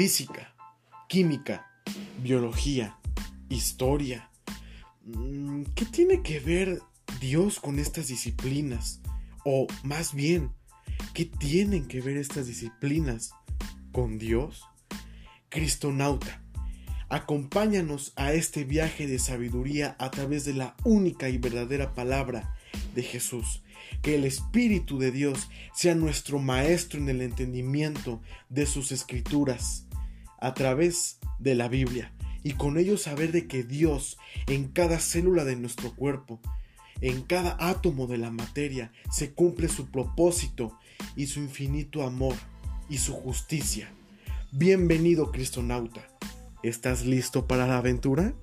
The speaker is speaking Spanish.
física, química, biología, historia. Mm, ¿Qué tiene que ver Dios con estas disciplinas? O más bien, ¿qué tienen que ver estas disciplinas con Dios? Cristonauta, acompáñanos a este viaje de sabiduría a través de la única y verdadera palabra de Jesús. Que el Espíritu de Dios sea nuestro Maestro en el entendimiento de sus escrituras a través de la Biblia y con ello saber de que Dios en cada célula de nuestro cuerpo, en cada átomo de la materia, se cumple su propósito y su infinito amor y su justicia. Bienvenido, Cristonauta. ¿Estás listo para la aventura?